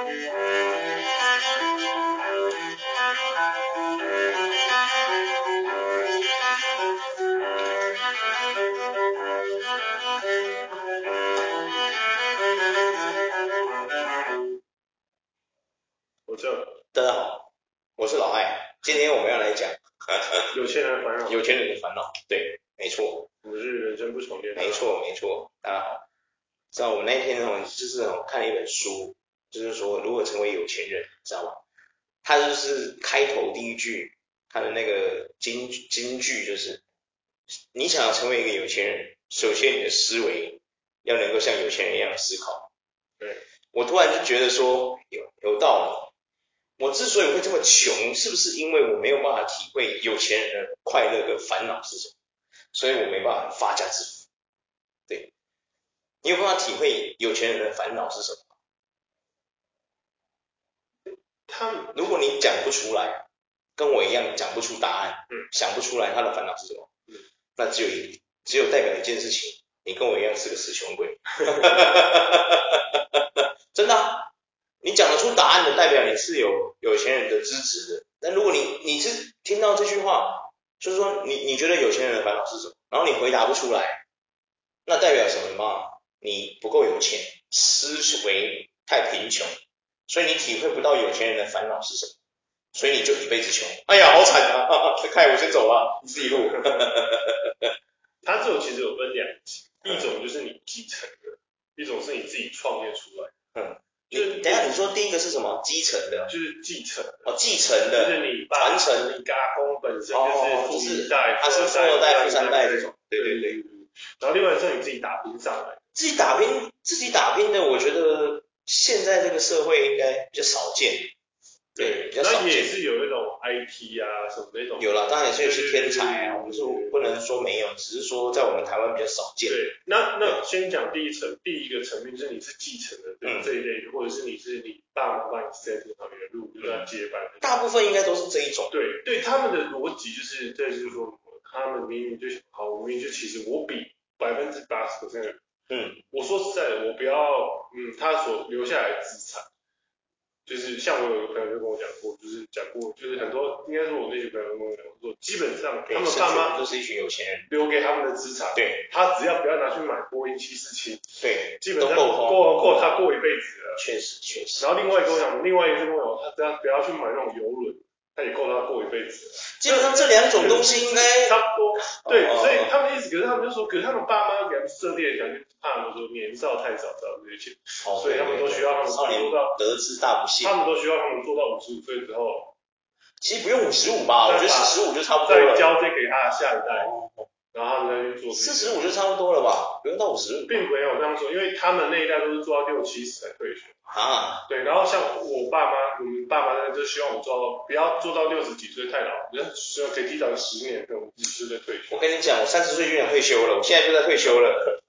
我这，大家好，我是老艾，今天我们要来讲 有钱人的烦恼，有钱人的烦恼，对，没错，我是人生不重练，没错没错，大家好，知道我那一天哦，就是我看了一本书，就是说如何成为有钱人，知道吗？他就是开头第一句，他的那个金金句就是，你想要成为一个有钱人，首先你的思维要能够像有钱人一样思考。对，我突然就觉得说有有道理。我之所以会这么穷，是不是因为我没有办法体会有钱人的快乐跟烦恼是什么？所以我没办法发家致富。对，你有办法体会有钱人的烦恼是什么？他如果你讲不出来，跟我一样讲不出答案，嗯，想不出来他的烦恼是什么，嗯，那只有一只有代表一件事情，你跟我一样是个死穷鬼。真的啊。你讲得出答案的，代表你是有有钱人的支持的。但如果你你是听到这句话，就是说你你觉得有钱人的烦恼是什么，然后你回答不出来，那代表什么吗？你不够有钱，思维太贫穷，所以你体会不到有钱人的烦恼是什么，所以你就一辈子穷。哎呀，好惨啊！看我先走了，你自己录。他这种其实有分两级，一种就是你继承的，一种是你自己创业出来的。嗯。就等下你说第一个是什么？继承的，就是继承哦，继承的，就是你传承，你家公本身就是富一代，他是富二代、富三代这种，对对对。然后另外是你自己打拼上来，自己打拼，自己打拼的，我觉得现在这个社会应该比较少见。对，那也是有那种 IP 啊什么那种。有了，当然也是有些天才啊，我们说不能说没有，只是说在我们台湾比较少见。对，那那先讲第一层，第一个层面就是你是继承的这一类，或者是你是你爸妈帮你 set 好的路，就要接班。大部分应该都是这一种。对，对他们的逻辑就是，这就是说，他们明明就好，我明明就其实我比百分之八十的人，嗯，我说实在的，我不要，嗯，他所留下来的资产。就是像我有一个朋友就跟我讲过，就是讲过，就是很多应该是我那些朋友跟我讲过，基本上他们爸妈都是一群有钱人，留给他们的资产，对，他只要不要拿去买波音七四七，对，基本上够够够他过一辈子了。确实确实。然后另外跟我讲，另外一个是跟我讲，他只要不要去买那种游轮，他也够他过一辈子了。基本上这两种东西应该差不多。对，所以他们意思，可是他们就说，可是他们爸妈给他们设定的条件。怕他们说年少太早知道这些钱，所以他们都需要他们做到得志大不幸，他们都需要他们做到五十五岁之后，其实不用五十五吧，我觉得四十五就差不多了，再交接给他下一代，然后他们再去做。四十五就差不多了吧，不用到五十五。并没有这样说，因为他们那一代都是做到六七十才退休啊。对，然后像我爸妈，我们爸妈呢就希望我做到不要做到六十几岁太老，人家希望可以提早十年跟五十岁退休。我跟你讲，我三十岁就想退休了，我现在就在退休了。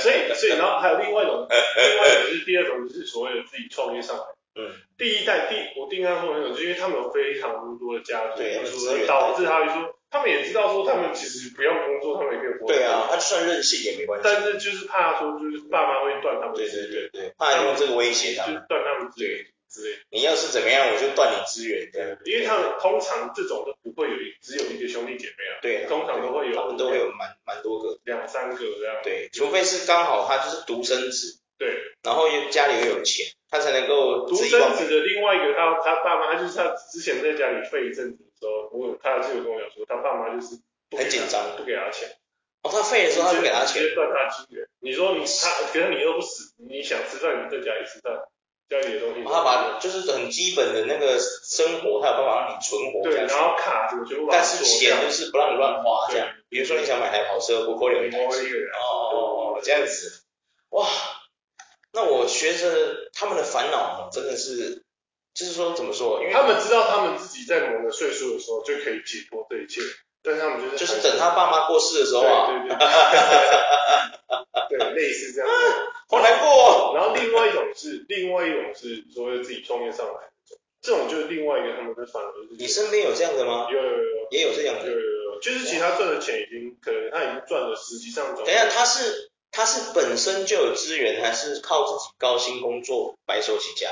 所以，所以，然后还有另外一种，另外一种就是第二种，就是所谓的自己创业上来。嗯。第一代，第我第一代说那种，就是因为他们有非常多的家族，所导致他就说，他们也知道说，他们其实不用工作，他们也可以活。对啊，他就算任性也没关系。但是就是怕说，就是爸妈会断他们。对对对对。怕用这个威胁他们。就断他们资源之类。你要是怎么样，我就断你资源。对。因为他们通常这种都不会有，只有一个兄弟姐妹啊。对。通常都会有。他们都会有蛮蛮多个。两三个这样，对，除非是刚好他就是独生子，对，然后又家里又有钱，他才能够。独生子的另外一个，他他爸妈，他就是他之前在家里废一阵子的时候，我他是有跟我讲说，他爸妈就是很紧张，不给他钱。哦，他废的时候他就给他钱，直接断他资源。你说你他，可是你饿不死，你想吃饭你在家里吃饭。家里的东西，他把就是很基本的那个生活，他有办法让你存活。对，然后卡住，全部但是钱就是不让你乱花，这样。比如说你想买台跑车，不扣留一台。哦哦哦，这样子。哇，那我学着他们的烦恼，真的是，就是说怎么说？因为他们知道他们自己在某个岁数的时候就可以解脱这一切，但是他们就是就是等他爸妈过世的时候啊。对对对。对，类似这样。好难过。然后另外一种是，另外一种是所谓自己创业上来的，这种就是另外一个他们的反而是。你身边有这样的吗？有有有，也有这样的。有有有，就是其实他赚的钱已经可能他已经赚了，十几上。等一下，他是他是本身就有资源，还是靠自己高薪工作白手起家？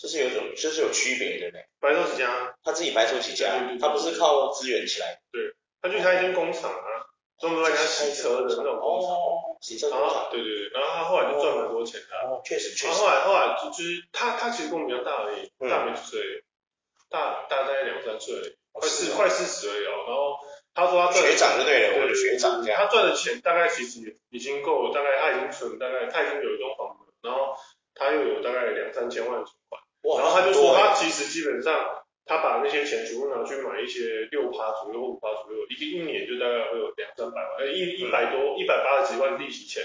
这是有种，这是有区别的呢。白手起家，他自己白手起家，他不是靠资源起来。对，他就开一间工厂啊，专门帮人家洗车的那种工厂。哦，洗车工厂。对对对，然后他后来就赚很多钱的。哦，确实确实。他后来后来就就是他他其实跟我们比较大而已，大没几岁，大大概两三岁，快四快四十而已哦。然后他说他学长就对了，我的学长这样。他赚的钱大概其实已经够了，大概他已经存大概他已经有一栋房子，然后他又有大概两三千万存款。然后他就说，他其实基本上，他把那些钱全部拿去买一些六趴左右、五趴左右，一个一年就大概会有两三百万，呃，一一百多、一百八十几万利息钱。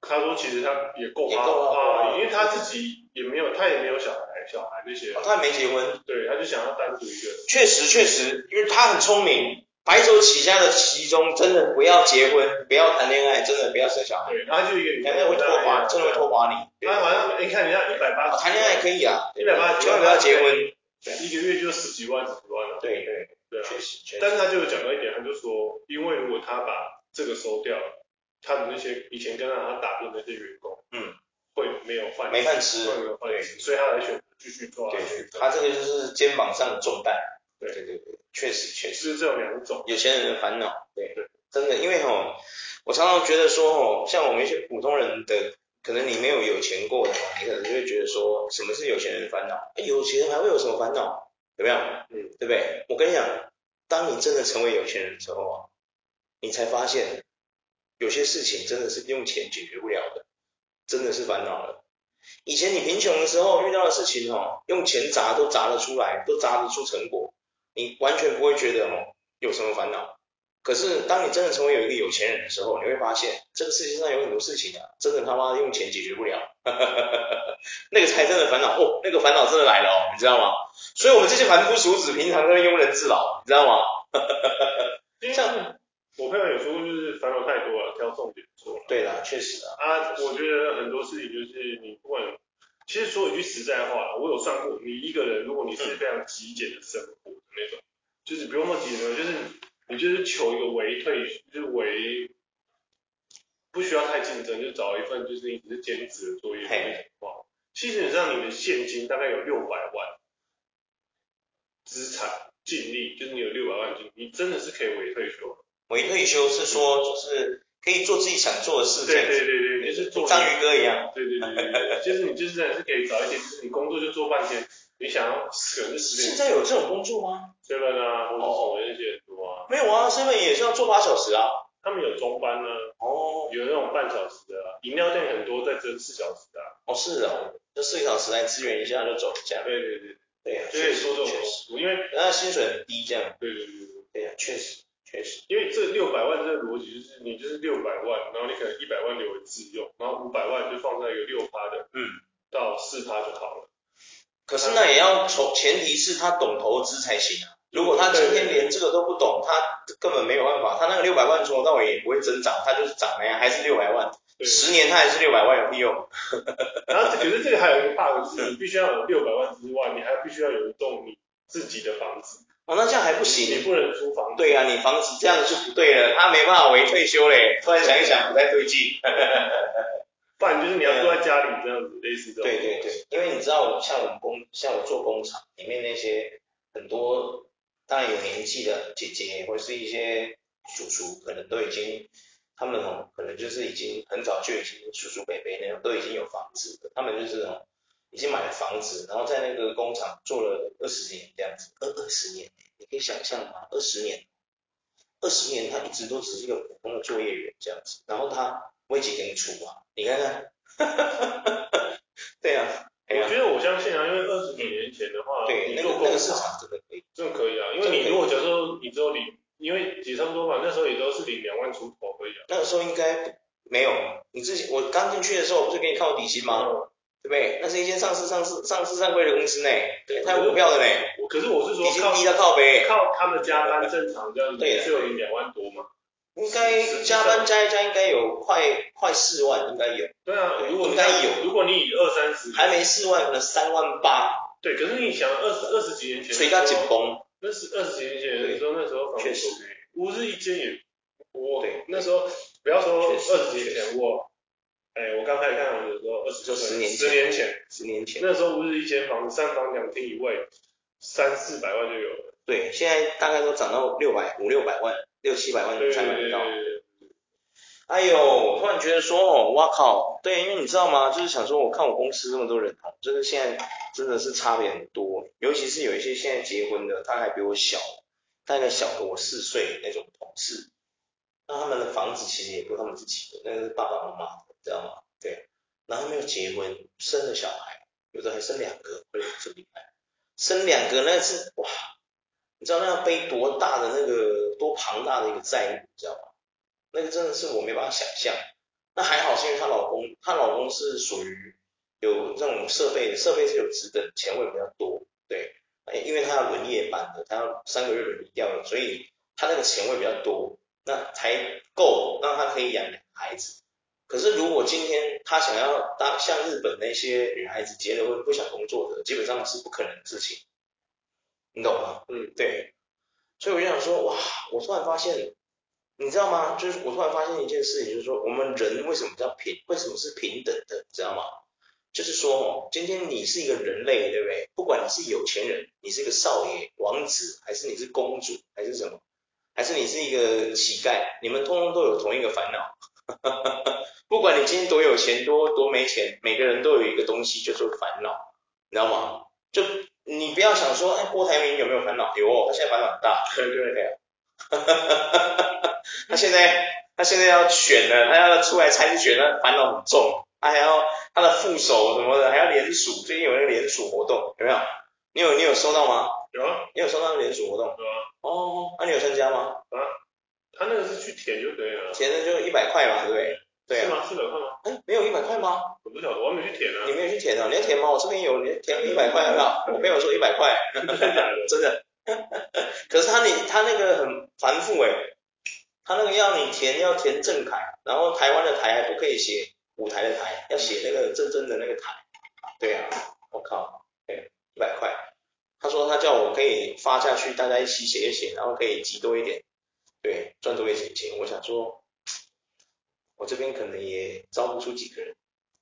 他说其实他也够花花，因为他自己也没有，他也没有小孩，小孩那些。他没结婚。对，他就想要单独一个。确实确实，因为他很聪明，白手起家的其中，真的不要结婚，不要谈恋爱，真的不要生小孩。对，然后就一个，谈恋爱会拖垮，真的会拖垮你。他好像你看人家一百八，谈恋爱可以啊，一百八，千万不要结婚，一个月就十几万、十几万了。对对对，确实。但是他就有讲到一点，他就说，因为如果他把这个收掉了，他的那些以前跟让他打拼的那些员工，嗯，会没有饭，没饭吃，没有饭吃，所以他才选择继续做。对，他这个就是肩膀上的重担。对对对对，确实确实。是这种两种，有钱人的烦恼。对对，真的，因为吼，我常常觉得说吼，像我们一些普通人的。可能你没有有钱过的话，你可能就会觉得说，什么是有钱人的烦恼？哎，有钱人还会有什么烦恼？怎么样？嗯，对不对？我跟你讲，当你真的成为有钱人之后啊，你才发现，有些事情真的是用钱解决不了的，真的是烦恼了。以前你贫穷的时候遇到的事情哦，用钱砸都砸得出来，都砸得出成果，你完全不会觉得哦有什么烦恼。可是，当你真的成为有一个有钱人的时候，你会发现这个世界上有很多事情啊，真的他妈用钱解决不了，那个才真的烦恼哦，那个烦恼真的来了哦，你知道吗？所以我们这些凡夫俗子，平常都庸人自扰，你知道吗？像我朋友有时候就是烦恼太多了，挑重点说。对啦，确实啊。啊，我觉得很多事情就是你不管，其实说一句实在话，我有算过，你一个人如果你是非常极简的生活的那种，嗯、就是不用那么极简，就是。你就是求一个微退，就是微不需要太竞争，就找一份就是你只是兼职的作业的话，基本上你的现金大概有六百万资产净利，就是你有六百万净利，你真的是可以微退休。微退休是说就是可以做自己想做的事情。对对对对，就是做章鱼哥一样。对对对对，就是你就是真的是可以找一点，就是你工作就做半天。你想要可能是十年？现在有这种工作吗？seven 啊，或者什么那些很多啊。没有啊，seven 也是要做八小时啊。他们有中班呢。哦。有那种半小时的，饮料店很多在争四小时的。哦，是啊，就四个小时来支援一下就走一下。对对对。对呀，确实说这种，因为人家薪水很低这样。对对对对。对呀，确实确实。因为这六百万这个逻辑就是，你就是六百万，然后你可能一百万留为自用，然后五百万就放在一个六趴的，嗯，到四趴就好了。可是那也要从前提是他懂投资才行啊。如果他今天连这个都不懂，他根本没有办法。他那个六百万从头到尾也不会增长，他就是涨了呀，还是六百万。十年他还是六百万有屁用。然后可是这个还有一个 bug 是，你必须要有六百万之外，你还必须要有一栋你自己的房子。哦，那这样还不行，你不能租房子。对啊，你房子这样就不对了，他没办法为退休嘞。突然想一想，不太对劲。不然就是你要坐在家里这样子，类似这种。对对对，因为你知道，像我们工，像我做工厂里面那些很多，当然有年纪的姐姐或者是一些叔叔，可能都已经，他们哦，可能就是已经很早就已经叔叔伯伯那种都已经有房子了，他们就是哦，已经买了房子，然后在那个工厂做了二十年这样子，二二十年，你可以想象吗？二十年，二十年他一直都只是一个普通的作业员这样子，然后他。为几给你出嘛？你看看，对啊，我觉得我相信啊，因为二十几年前的话，对，那个那个市场真的可以，真的可以啊。因为你如果假如说你只有领，因为也差不多嘛，那时候也都是领两万出头而已啊。那个时候应该没有，你自己我刚进去的时候，不是给你靠底薪吗？对不对？那是一间上市上市上市上柜的公司呢，对，它有股票的呢。可是我是说，已经低到靠背，靠他们加班正常这样子，也是有领两万多嘛。应该加班加一加，应该有快快四万，应该有。对啊，如果应该有。如果你以二三十，还没四万，可能三万八。对，可是你想二十二十几年前，所以它紧绷。那是二十几年前，你说那时候房子五日一间也我。对，那时候不要说二十几年前，我哎，我刚开始看房子的时候，二十就十年十年前，十年前，那时候不是一间房子三房两厅一卫，三四百万就有了。对，现在大概都涨到六百五六百万，六七百万才买得到。哎呦，突然觉得说，哦，哇靠，对，因为你知道吗？就是想说，我看我公司这么多人，就是现在真的是差别很多，尤其是有一些现在结婚的，他还比我小，大概小个我四岁那种同事，那他们的房子其实也不是他们自己的，那个是爸爸妈妈的，知道吗？对，然后没有结婚，生了小孩，有的还生两个，会这厉害，生两个那是哇，你知道那要背多大的那个多庞大的一个债务，你知道吗？那个真的是我没办法想象，那还好是因为她老公，她老公是属于有这种设备，设备是有值的，钱会比较多，对，因为他要轮夜班的，他要三个月轮掉了，所以他那个钱会比较多，那才够让他可以养孩子。可是如果今天他想要当像日本那些女孩子结了婚不想工作的，基本上是不可能的事情，你懂吗？嗯，对，所以我就想说，哇，我突然发现。你知道吗？就是我突然发现一件事情，就是说我们人为什么叫平？为什么是平等的？你知道吗？就是说哦，今天你是一个人类，对不对？不管你是有钱人，你是一个少爷、王子，还是你是公主，还是什么，还是你是一个乞丐，你们通通都有同一个烦恼。不管你今天多有钱，多多没钱，每个人都有一个东西，就是烦恼，你知道吗？就你不要想说，哎，郭台铭有没有烦恼？有哦，他现在烦恼很大。对对对。他现在他现在要选了，他要出来参选，了烦恼很重，他还要他的副手什么的还要联署，最近有那个联署活动，有没有？你有你有收到吗？有啊，你有收到那个联署活动？有啊。哦，那你有参加吗？啊，他那个是去填就可以了。填的就一百块嘛，对不对？对啊。是吗？四百块吗？哎，没有一百块吗？我不晓得，我还没去填呢。你没有去填啊？你要填吗？我这边有，你填一百块好不好？我没有说一百块。真的假的？真的。可是他你他那个很繁复哎。他那个要你填，要填正楷，然后台湾的台还不可以写舞台的台，要写那个真正的那个台。对啊，我靠，对，一百块。他说他叫我可以发下去，大家一起写一写，然后可以集多一点，对，赚多一点钱。我想说，我这边可能也招不出几个人。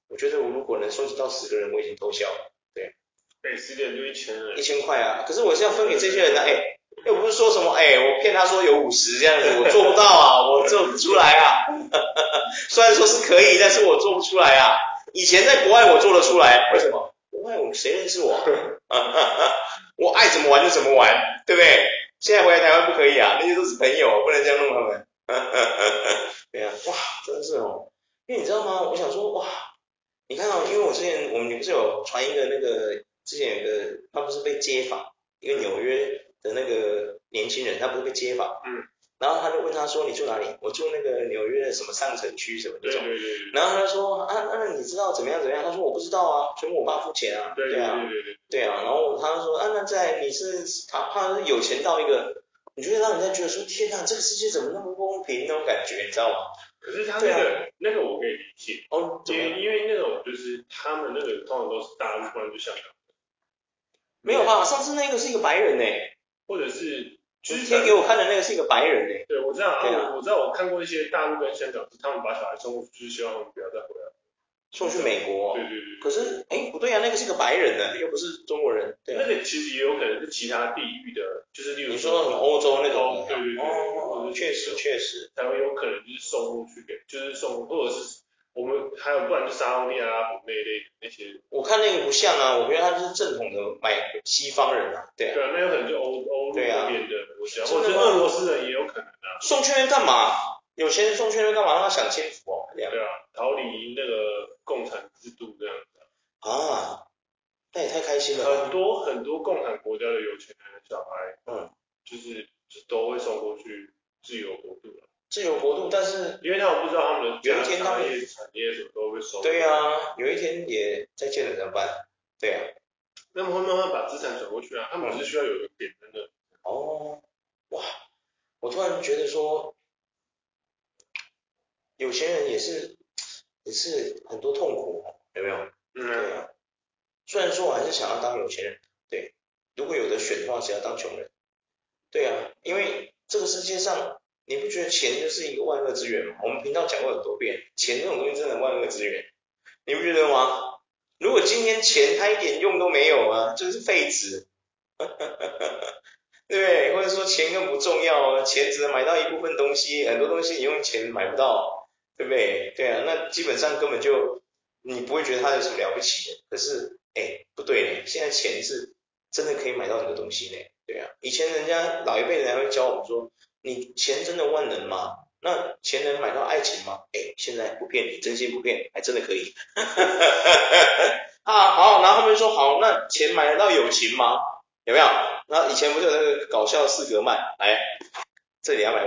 我觉得我如果能收集到十个人，我已经偷笑了。对，哎，十点就一千人。一千块啊，可是我是要分给这些人的，哎。又不是说什么，哎、欸，我骗他说有五十这样子，我做不到啊，我做不出来啊。虽然说是可以，但是我做不出来啊。以前在国外我做得出来，为什么？国外我谁认识我？我爱怎么玩就怎么玩，对不对？现在回来台湾不可以啊，那些都是朋友，不能这样弄他们。对啊，哇，真的是哦。因为你知道吗？我想说，哇，你看到、因为我之前我们不是有传一个那个，之前有个他不是被街访，一个纽约。的那个年轻人，他不是被街访，嗯，然后他就问他说：“你住哪里？”我住那个纽约的什么上城区什么那种，对对对。然后他就说：“啊，那你知道怎么样怎么样？”他说：“我不知道啊，全部我爸付钱啊。”对啊对对对。对啊，然后他就说：“啊，那在你是他怕是有钱到一个，你就会让人家觉得说天哪，这个世界怎么那么不公平那种感觉，你知道吗？”可是他那个那个我可以理解哦，因为因为那种就是他们那个通常都是大陆，不然就香港。没有吧？上次那个是一个白人诶。或者是就是贴给我看的那个是一个白人诶，对，我知道啊，我知道我看过一些大陆跟香港，是他们把小孩送过去，就是希望他们不要再回来，送去美国。对对对。可是，哎，不对啊，那个是个白人呢，又不是中国人。对。那个其实也有可能是其他地域的，就是例如你说什么欧洲那种。对对对。哦，确实确实。才会有可能就是送过去给，就是送或者是。我们还有不然就沙乌地阿拉伯那一类那些，我看那个不像啊，我觉得他是正统的买西方人啊，对啊，对啊，那有可能就欧欧陆那边的，我想，或者是俄罗斯人也有可能啊。送圈圈干嘛？有钱人送圈圈干嘛？让他享清福哦，这样。对啊，逃离那个共产制度这样子。啊，那也太开心了。很多很多共产国家的有钱人的小孩，嗯，就是就都会送过去自由国度了。自由国度，但是因为他们不知道他们的有一天他们产业什么都会收。对啊，有一天也再见了怎么办？对啊，那么会慢慢把资产转过去啊，他们只是需要有一个点真的。哦，哇，我突然觉得说，有钱人也是也是很多痛苦，有没有？嗯。对啊，虽然说我还是想要当有钱人，对，如果有得选的话，只要当穷人。对啊，因为这个世界上。你不觉得钱就是一个万恶之源吗？我们频道讲过很多遍，钱这种东西真的万恶之源，你不觉得吗？如果今天钱它一点用都没有啊，就是废纸，对不对？或者说钱更不重要，钱只能买到一部分东西，很多东西你用钱买不到，对不对？对啊，那基本上根本就你不会觉得它有什么了不起的。可是，哎，不对嘞，现在钱是真的的东西嘞，对啊。以前人家老一辈人还会教我们说，你钱真的万能吗？那钱能买到爱情吗？哎，现在不骗你，真心不骗，还真的可以。啊，好，然后他们说好，那钱买得到友情吗？有没有？那以前不是有那个搞笑四格卖，来，这里两百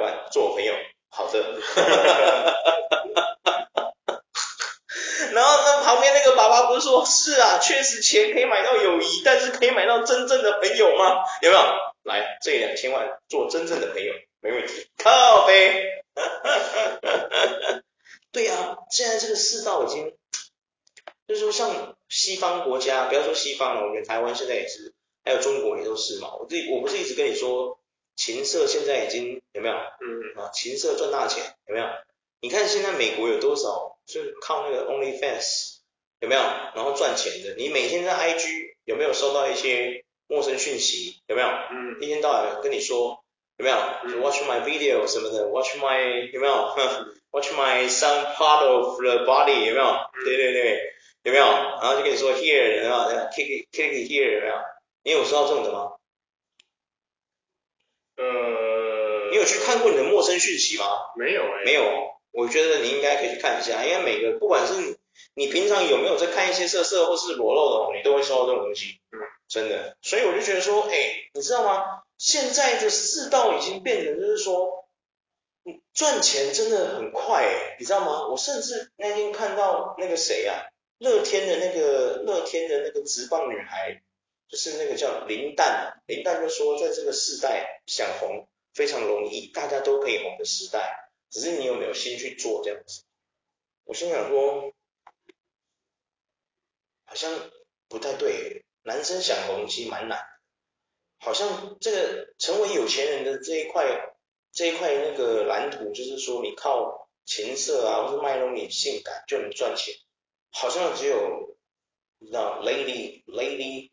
可以买到真正的朋友吗？有没有？来，这两千万做真正的朋友，没问题。靠北。对呀、啊，现在这个世道已经，就是说像西方国家，不要说西方了，我觉得台湾现在也是，还有中国也都是嘛。我自己我不是一直跟你说，情色现在已经有没有？嗯啊，情色赚大钱有没有？你看现在美国有多少，就是靠那个 OnlyFans 有没有？然后赚钱的。你每天在 IG 有没有收到一些陌生讯息？有没有？嗯，一天到晚跟你说。有没有、嗯、？Watch my video 什么的，Watch my 有没有？Watch my some part of the body 有没有？嗯、对对对，有没有？然后就跟你说 here 有没有 kick it here 有没有？你有收到这种的吗？呃，你有去看过你的陌生讯息吗？没有哎、欸，没有。我觉得你应该可以去看一下，因为每个不管是你平常有没有在看一些色色或是裸露的哦，你都会收到这种东西。嗯，真的。所以我就觉得说，哎，你知道吗？现在的世道已经变成，就是说，赚钱真的很快诶，你知道吗？我甚至那天看到那个谁啊，乐天的那个乐天的那个直棒女孩，就是那个叫林丹，林丹就说，在这个世代想红非常容易，大家都可以红的时代，只是你有没有心去做这样子。我心想说，好像不太对，男生想红其实蛮难。好像这个成为有钱人的这一块，这一块那个蓝图，就是说你靠情色啊，或是卖弄你性感就能赚钱，好像只有你知道，lady lady，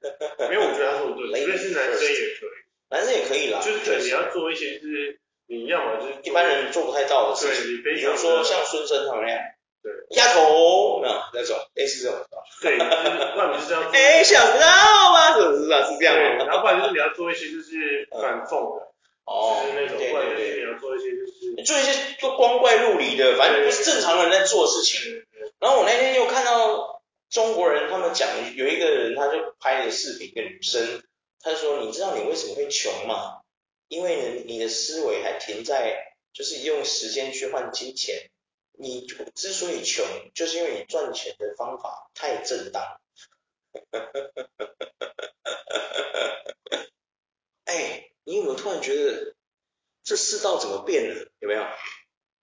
没有，我觉得他说的对，因为是男生也可以，男生也可以啦，就是你要做一些就是你要么就是一般人做不太到的事情，比如说像孙生他们那样。对，丫头，没有那种类似这种，对，外面是这样。哎，想不到吗？是不是啊？是这样。然后不然就是你要做一些就是反讽的，哦，就是那种，对对对，你要做一些就是做一些做光怪陆离的，反正不是正常人在做的事情。然后我那天又看到中国人他们讲，有一个人他就拍了视频，一个女生，他就说：“你知道你为什么会穷吗？因为呢，你的思维还停在就是用时间去换金钱。”你之所以穷，就是因为你赚钱的方法太正当。哎，你有没有突然觉得这世道怎么变了？有没有？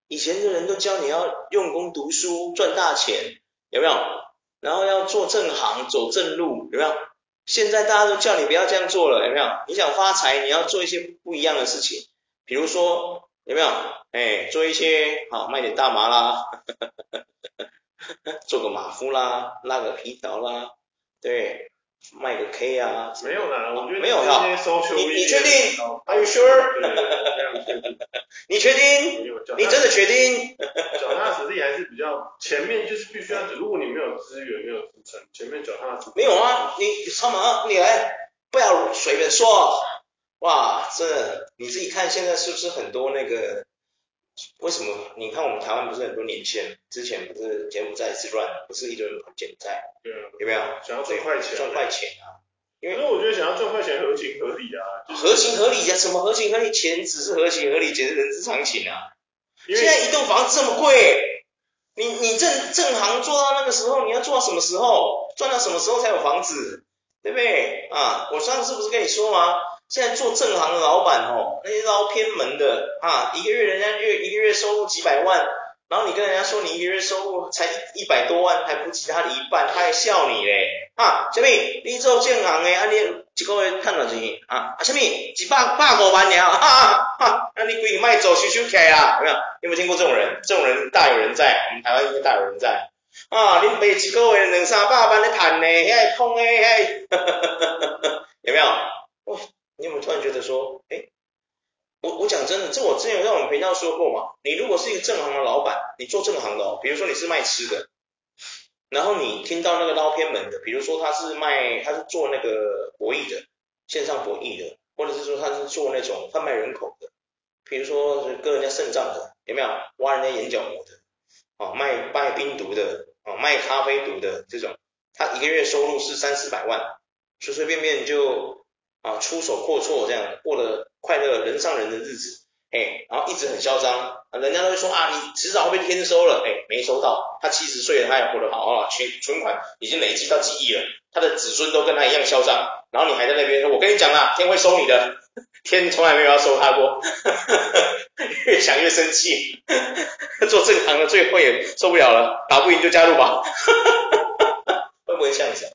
以前的人都教你要用功读书赚大钱，有没有？然后要做正行走正路，有没有？现在大家都叫你不要这样做了，有没有？你想发财，你要做一些不一样的事情，比如说。有没有？哎，做一些好卖点大麻啦，做个马夫啦，拉个皮条啦，对，卖个 K 啊。没有啦，我觉得没有哈。你你确定？Are you sure？你确定？你真的确定？脚踏实地还是比较前面就是必须要，如果你没有资源没有支撑，前面脚踏实地。没有啊，你超忙，你来，不要随便说。哇，这，你自己看现在是不是很多那个？为什么？你看我们台湾不是很多年轻人，之前不是柬埔寨之乱，不是一堆人跑柬埔寨？对啊，有没有？想要赚快钱，赚快钱啊！因为我觉得想要赚快钱合情合理啊。就是、合情合理呀、啊？什么合情合理？钱只是合情合理，钱是人之常情啊。因现在一栋房子这么贵，你你正正行做到那个时候，你要做到什么时候？赚到什么时候才有房子？对不对？啊，我上次不是跟你说吗？现在做正行的老板哦，那些捞偏门的啊，一个月人家月一个月收入几百万，然后你跟人家说你一个月收入才一百多万，还不及他的一半，他还笑你嘞啊！小敏，你做建行的，啊你一个月赚多少钱啊？啊，什么？一百百五万了，哈哈哈！那你规个卖走收收起来啊？有没有？有没有听过这种人？这种人大有人在，我们台湾应该大有人在。啊，你每一个月两三百万的赚呢？遐空诶，遐，哈哈哈哈有没有？哇，你有没有突然觉得说，诶，我我讲真的，这我之前有在我们频道说过嘛。你如果是一个正行的老板，你做正行的哦，比如说你是卖吃的。然后你听到那个捞偏门的，比如说他是卖，他是做那个博弈的，线上博弈的，或者是说他是做那种贩卖人口的，比如说是割人家肾脏的，有没有？挖人家眼角膜的，哦，卖卖冰毒的，哦，卖咖啡毒的这种，他一个月收入是三四百万，随随便便就啊出手阔绰这样过了快乐人上人的日子。哎，然后一直很嚣张，人家都会说啊，你迟早会被天收了，哎，没收到，他七十岁了，他也活得好好，存存款已经累积到几亿了，他的子孙都跟他一样嚣张，然后你还在那边，我跟你讲啦，天会收你的，天从来没有要收他过，越想越生气，做正行的最后也受不了了，打不赢就加入吧，会不会这样子？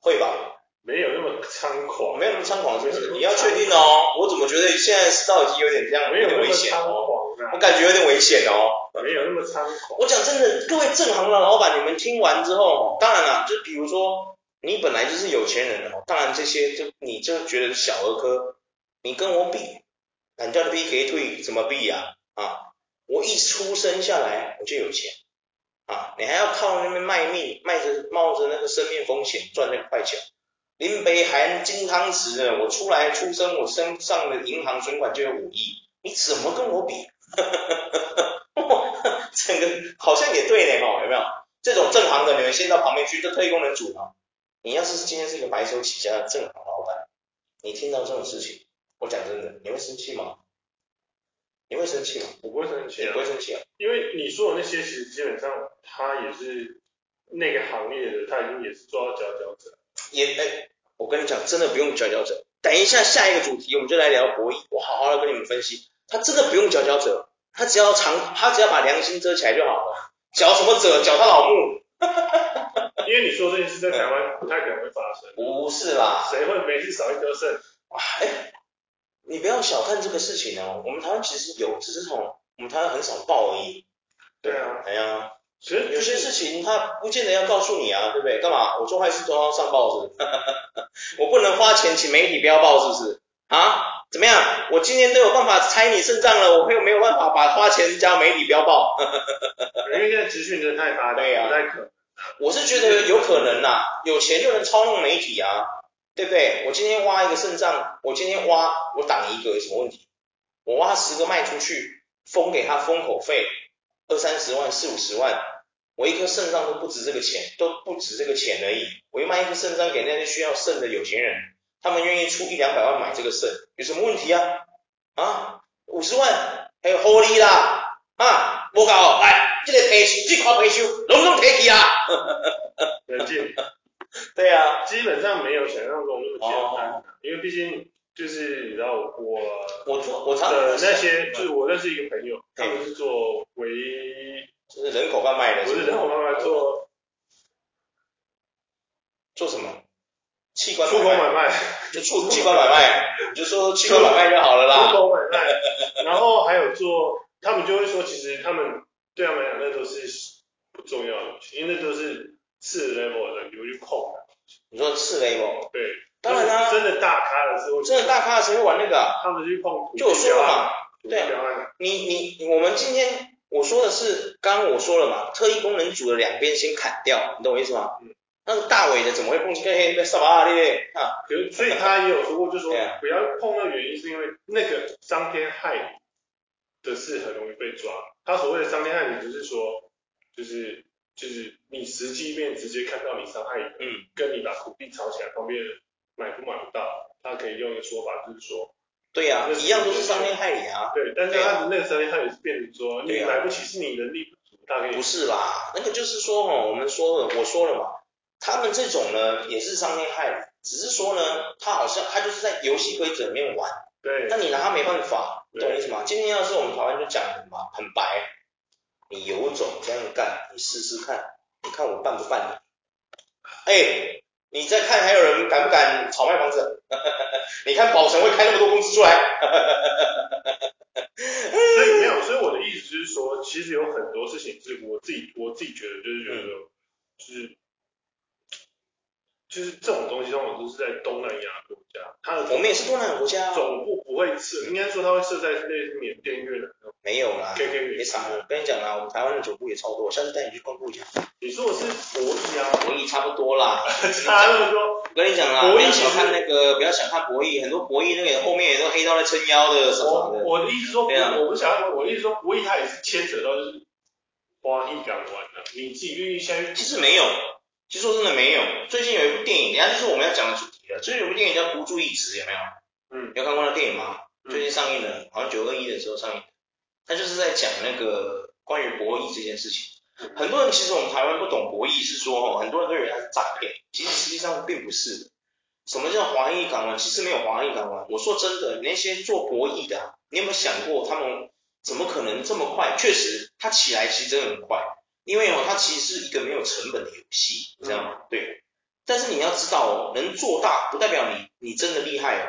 会吧。没有那么猖狂，没有那么猖狂，是不是？你要确定哦。我怎么觉得现在世道已经有点这样，没有那么危险哦。我感觉有点危险哦。没有那么猖狂。我讲真的，各位正行的老板，你们听完之后，当然了，就比如说你本来就是有钱人哦，当然这些就你就觉得小儿科，你跟我比，人家的比给退怎么比呀？啊，我一出生下来我就有钱啊，你还要靠那边卖命，卖着冒着那个生命风险赚那个快钱。林北含金汤匙呢，我出来出生，我身上的银行存款就有五亿，你怎么跟我比？整个好像也对呢，哦，有没有？这种正行的，你们先到旁边去，这特异功能组啊。你要是今天是一个白手起家的正行老板，你听到这种事情，我讲真的，你会生气吗？你会生气吗？我不会生气，你不会生气啊，因为你说的那些，其实基本上他也是那个行业的，他已经也是做到佼佼者。也哎，我跟你讲，真的不用佼佼者。等一下下一个主题，我们就来聊博弈。我好好的跟你们分析，他真的不用佼佼者，他只要长，他只要把良心遮起来就好了。佼什么者？佼他老母。因为你说这件事在台湾不太可能会发生。不是啦，谁会每次少一颗肾？哎，你不要小看这个事情哦。我们台湾其实有，只是从我们台湾很少报而已。对啊。哎呀。其实有些事情他不见得要告诉你啊，对不对？干嘛？我做坏事都要上报纸，我不能花钱请媒体标报，是不是？啊？怎么样？我今天都有办法拆你肾脏了，我又没有办法把花钱交媒体标报？因为现在资讯真的太发达，对太可。我是觉得有可能呐，有钱就能操弄媒体啊，对不对？我今天挖一个肾脏，我今天挖我挡一个有什么问题？我挖十个卖出去，封给他封口费。二三十万、四五十万，我一颗肾脏都不值这个钱，都不值这个钱而已。我一卖一颗肾脏给那些需要肾的有钱人，他们愿意出一两百万买这个肾，有什么问题啊？啊，五十万还有获利啦啊，不搞，来，这个赔修，这块退休，隆重提起啊。冷静。对啊，基本上没有想象中那么简单，哦、因为毕竟就是你知道我我做我常的那些，就是我认识一个朋友，他们是做。为就是人口贩卖的，不是人口贩卖，做做什么？器官出口买卖，就出器官买卖，你就说器官买卖就好了啦。出口买卖，然后还有做，他们就会说，其实他们对他们来讲，那都是不重要的，因为那都是次 level 的，有去碰的。你说次 level？对，当然啦，真的大咖的时候，真的大咖的时候玩那个，他们去碰，就我说了嘛，对，你你我们今天。我说的是，刚刚我说了嘛，特异功能组的两边先砍掉，你懂我意思吗？嗯。那个大伟的怎么会碰见黑黑沙巴咧？啊，所以他也有说过，就说不要碰那个原因是因为那个伤天害理的事很容易被抓。他所谓的伤天害理，就是说，就是就是你实际面直接看到你伤害，嗯，跟你把土地炒起来，旁边人买不买不到，他可以用一个说法，就是说。对呀、啊，一样都是伤天害理啊。对，但是他的那个伤天害理是变成说，你买不起是你能力不足，大概。不是啦，那个就是说哈，我们说了，我说了嘛，他们这种呢也是伤天害理，只是说呢，他好像他就是在游戏规则里面玩。对。那你拿他没办法，懂我意思吗？今天要是我们台湾就讲什么很白，你有种这样干，你试试看，你看我办不办你？哎，你再看还有人敢不敢炒卖房子？你看宝城会开那么多公司出来？所以没有，所以我的意思就是说，其实有很多事情是我自己我自己觉得就是觉得就是。就是这种东西，通常都是在东南亚国家。它的我们也是东南亚国家。总部不会设，应该说它会设在类似缅甸、越南。没有啦没啥。我跟你讲啦，我们台湾的总部也超多，我下次带你去光顾一下。你说我是博弈啊？博弈差不多啦。差那么多。我跟你讲啦，不要小看那个，不要小看博弈，很多博弈那个后面也都黑到在撑腰的什么的。我的意思说，我不想要，我的意思说博弈它也是牵扯到就是花艺港湾的，你自己愿意下去？其实没有。其实说真的没有，最近有一部电影，等下就是我们要讲的主题了。最近有部电影叫《孤注一掷》，有没有？嗯，有看过那电影吗？最近上映的，好像九二一的时候上映。他就是在讲那个关于博弈这件事情。很多人其实我们台湾不懂博弈，是说哦，很多人都以为它是诈骗，其实实际上并不是。什么叫华裔港湾？其实没有华裔港湾。我说真的，那些做博弈的啊，你有没有想过，他们怎么可能这么快？确实，他起来其实真的很快。因为哦，它其实是一个没有成本的游戏，你知道吗？嗯、对。但是你要知道哦，能做大不代表你你真的厉害哦。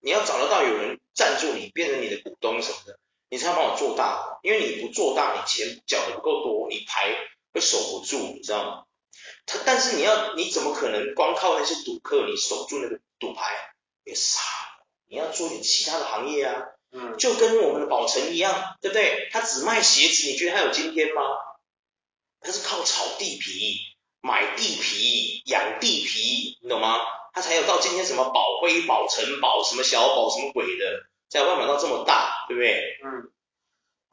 你要找得到有人赞助你，变成你的股东什么的，你才要帮我做大。因为你不做大，你钱缴的不够多，你牌会守不住，你知道吗？他但是你要你怎么可能光靠那些赌客，你守住那个赌牌？别傻，你要做点其他的行业啊。嗯。就跟我们的宝成一样，对不对？他只卖鞋子，你觉得他有今天吗？他是靠炒地皮、买地皮、养地皮，你懂吗？他才有到今天什么宝辉、宝城宝、什么小宝、什么鬼的，才有办法到这么大，对不对？嗯。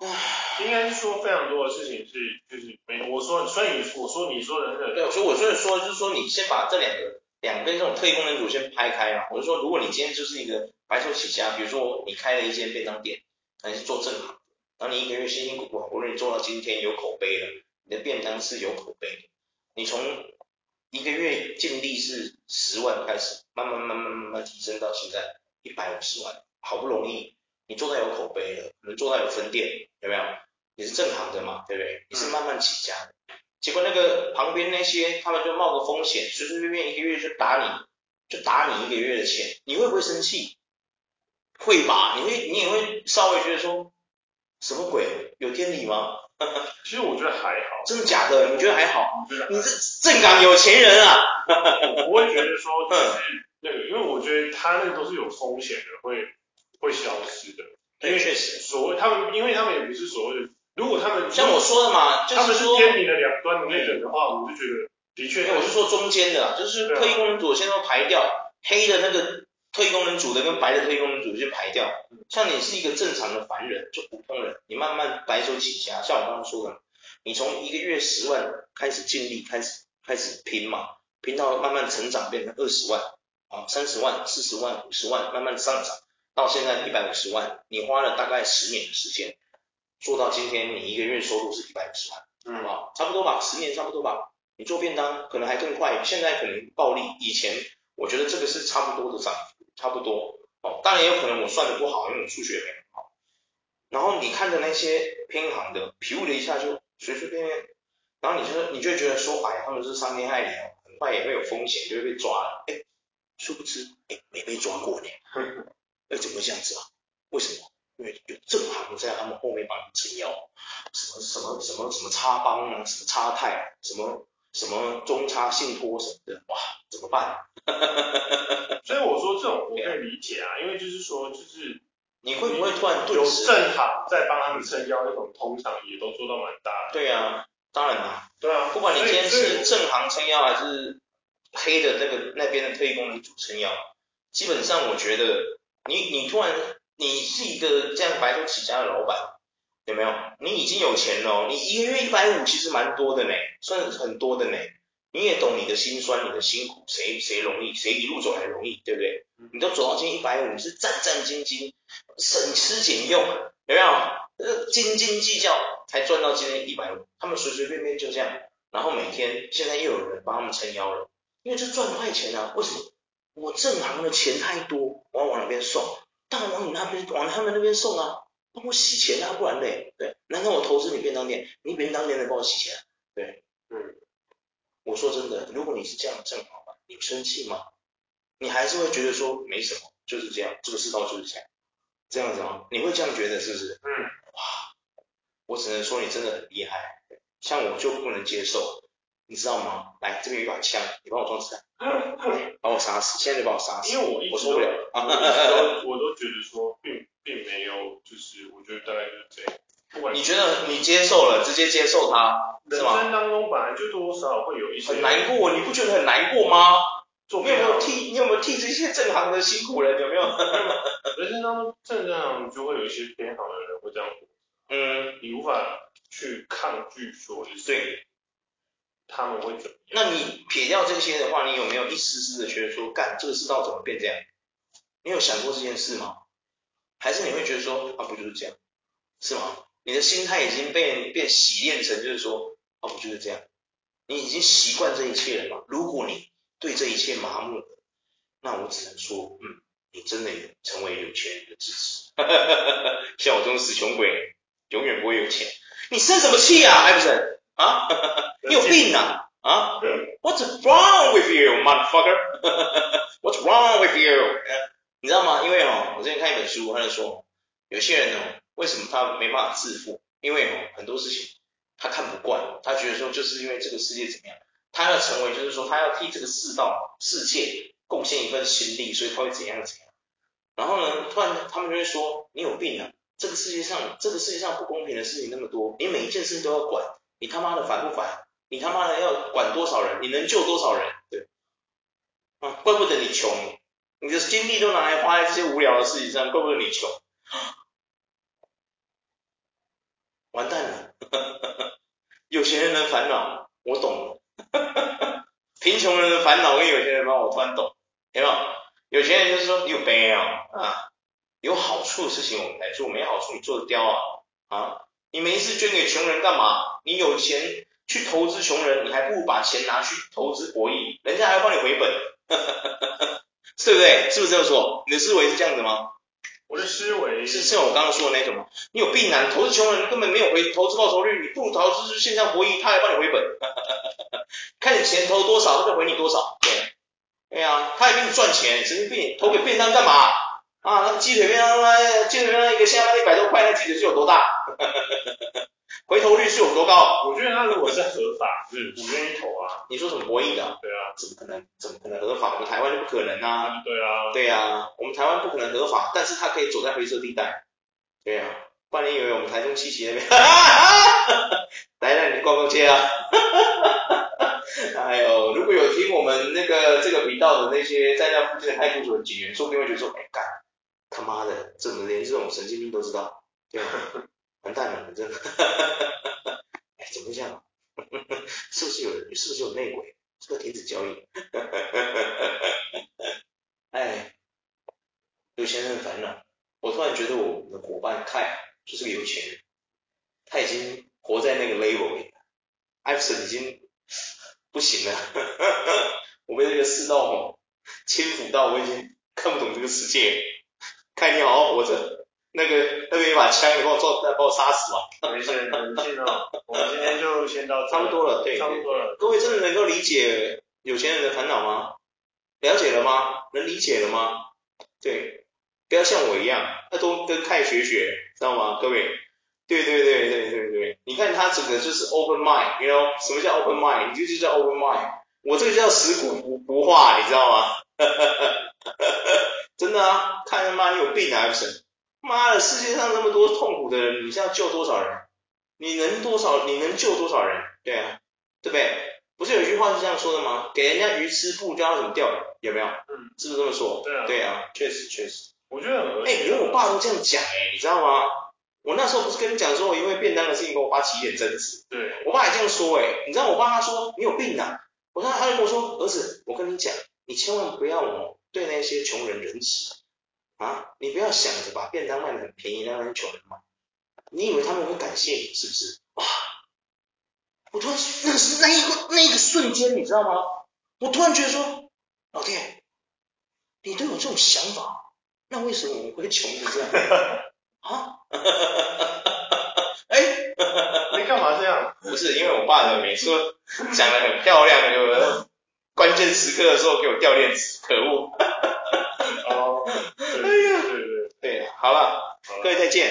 唉，应该是说非常多的事情是，就是没我说，所以我说你说的那个，对，所以我所以说就是说，你先把这两个两边这种特异功能组先拍开嘛。我就说，如果你今天就是一个白手起家，比如说你开了一间便当店，还是做正行，然后你一个月辛辛苦苦，无论你做到今天有口碑了。你的便当是有口碑的，你从一个月净利是十万开始，慢慢慢慢慢慢提升到现在一百五十万，好不容易你做到有口碑了，能做到有分店，有没有？你是正行的嘛，对不对？你是慢慢起家的，结果那个旁边那些他们就冒个风险，随随便便一个月就打你，就打你一个月的钱，你会不会生气？会吧，你会你也会稍微觉得说，什么鬼？有天理吗？其实我觉得还好，真的假的？你觉得还好？你是正港有钱人啊！我不会觉得说 就是那个，因为我觉得他那个都是有风险的，会会消失的。因为确实，所谓他们，因为他们也不是所谓的，如果他们像我说的嘛，就是说，他们是天平的两端的那种的话，我就觉得的确，我是说中间的，就是特异功能组先都排掉，黑的那个。特异功能组的跟白的特异功能组就排掉，像你是一个正常的凡人，就普通人，你慢慢白手起家，像我刚刚说的，你从一个月十万开始尽力，开始开始拼嘛，拼到慢慢成长变成二十万，啊，三十万、四十万、五十万，慢慢上涨，到现在一百五十万，你花了大概十年的时间，做到今天你一个月收入是一百五十万，嗯，啊？差不多吧，十年差不多吧，你做便当可能还更快，现在可能暴利，以前我觉得这个是差不多的涨幅。差不多哦，当然也有可能我算的不好，因为我数学没很好。然后你看着那些偏行的，皮的一下就随随便便，然后你就你就觉得说，哎，他们是伤天害理哦，很快也会有风险，就会被抓了。哎，殊不知，哎，没被抓过呢。哎，怎么会这样子啊？为什么？因为有正行在他们后面帮你撑腰，什么什么什么什么插帮啊，什么插泰，什么什么中插信托什么的，哇，怎么办？所以我说这种我可以理解啊，因为就是说就是你会不会突然有正行在帮他们撑腰那种，通常也都做到蛮大的。对啊，当然啦。对啊，不管你今天是正行撑腰还是黑的那个那边的特异功能组撑腰，基本上我觉得你你突然你是一个这样白手起家的老板，有没有？你已经有钱了，你一个月一百五其实蛮多的呢，算很多的呢。你也懂你的辛酸，你的辛苦，谁谁容易，谁一路走来容易，对不对？你都走到今天一百五，你是战战兢兢，省吃俭用，有没有？呃，斤斤计较才赚到今天一百五，他们随随便便就这样，然后每天现在又有人帮他们撑腰了，因为这赚快钱啊。为什么？我正行的钱太多，我要往哪边送？当然往你那边，往他们那边送啊，帮我洗钱啊，不然嘞，对？难道我投资你便当店，你便当店能帮我洗钱？对，嗯。我说真的，如果你是这样的正行老板，你生气吗？你还是会觉得说没什么，就是这样，这个世道就是这样，这样子吗？你会这样觉得是不是？嗯。哇，我只能说你真的很厉害，像我就不能接受，你知道吗？来，这边有一把枪，你帮我装子弹，把我杀死，现在就把我杀死，因为我一直我受不了，我都觉得说并并没有，就是我觉得大概就是这样。不管你觉得你接受了，直接接受它，人生当中本来就多多少少会有一些很难过，你不觉得很难过吗？做你有没有替你有没有替这些正常的辛苦人有没有？人生当中正常就会有一些偏好的人会这样做，嗯，你无法去抗拒说就是对，他们会怎么样？那你撇掉这些的话，你有没有一丝丝的觉得说，干这个世道怎么变这样？你有想过这件事吗？还是你会觉得说，啊不就是这样，是吗？你的心态已经被变洗练成，就是说，哦，不就是这样？你已经习惯这一切了吗？如果你对这一切麻木了，那我只能说，嗯，你真的有成为有钱人的支持。像我这种死穷鬼，永远不会有钱。你生什么气啊，艾弗森？啊？你有病啊？啊？What's wrong with you, motherfucker？What's wrong with you？你知道吗？因为哦，我之前看一本书，他就说，有些人哦。为什么他没办法致富？因为，很多事情他看不惯，他觉得说就是因为这个世界怎么样，他要成为就是说他要替这个世道世界贡献一份心力，所以他会怎样怎样。然后呢，突然他们就会说你有病啊！这个世界上这个世界上不公平的事情那么多，你每一件事情都要管，你他妈的烦不烦？你他妈的要管多少人？你能救多少人？对，啊，怪不得你穷，你的精力都拿来花在这些无聊的事情上，怪不得你穷。完蛋了，有钱人的烦恼我懂了，贫穷人的烦恼跟有钱人的烦恼我突然懂，有没有？有钱人就是说你有病啊，啊，有好处的事情我们来做，没好处你做的刁啊，啊，你没事捐给穷人干嘛？你有钱去投资穷人，你还不如把钱拿去投资博弈，人家还要帮你回本，对不对？是不是这么说？你的思维是这样子吗？我的思维是像我刚刚说的那种吗？你有病啊！你投资穷人根本没有回投资报酬率，你不如投资是线上博弈，他还帮你回本，看你钱投多少，他就回你多少。对，对啊，他也给你赚钱，神经病，投给便当干嘛？啊，那鸡腿便当，鸡腿便当一个现在卖一百多块，那鸡腿是有多大？回头率是有多高？我觉得他如果是合法，嗯，我愿意投啊。你说什么博弈的？对啊，怎么可能？怎么可能合法？我们台湾就不可能啊。对啊。对啊，我们台湾不可能合法，但是他可以走在灰色地带。对啊，不然你以为我们台中七期那边？来来，你逛逛街啊。哎呦，如果有听我们那个这个频道的那些在那附近的派出所的警员，说不定会觉得说，哎干，他妈的，怎么连这种神经病都知道？对啊。完蛋了，真的，哎，怎么会这样？是不是有人，是不是有内鬼？这个停止交易。哎，有钱人的烦恼。我突然觉得我们的伙伴凯就是个有钱人，他已经活在那个 level 里了。艾弗森已经不行了，我被这个世道吼轻浮到我已经看不懂这个世界。凯你好好活着。那个那边一把枪，你帮我撞，再把我杀死吧？没事，冷静哦。我们今天就先到，差不多了，对，差不多了。各位真的能够理解有钱人的烦恼吗？了解了吗？能理解了吗？对，不要像我一样，要多跟凯学学，知道吗？各位，对对对对对对，你看他整个就是 open mind，你知道什么叫 open mind？你就就叫 open mind。我这个叫食古不不化，你知道吗？真的啊，看他妈你有病啊，不是？妈的，世界上那么多痛苦的人，你是要救多少人？你能多少？你能救多少人？对啊，对不对？不是有一句话是这样说的吗？给人家鱼吃，不教他怎么钓鱼，有没有？嗯，是不是这么说？对啊，对啊，确实确实。我觉得很合理。哎，连我爸都这样讲哎，你知道吗？我那时候不是跟你讲说，我因为便当的事情跟我爸起一点争执。对。我爸也这样说哎，你知道我爸他说你有病啊？我说他就跟我说儿子，我跟你讲，你千万不要哦对那些穷人仁慈。啊，你不要想着把便当卖的很便宜让那些穷人买，你以为他们会感谢你是不是？哇！我突然那是那一个那一个瞬间，你知道吗？我突然觉得说，老弟，你都有这种想法，那为什么我们会穷成这样？啊？哎，你干嘛这样？不是因为我爸的每次讲得很漂亮，对不对？关键时刻的时候给我掉链子，可恶。好了各位再见。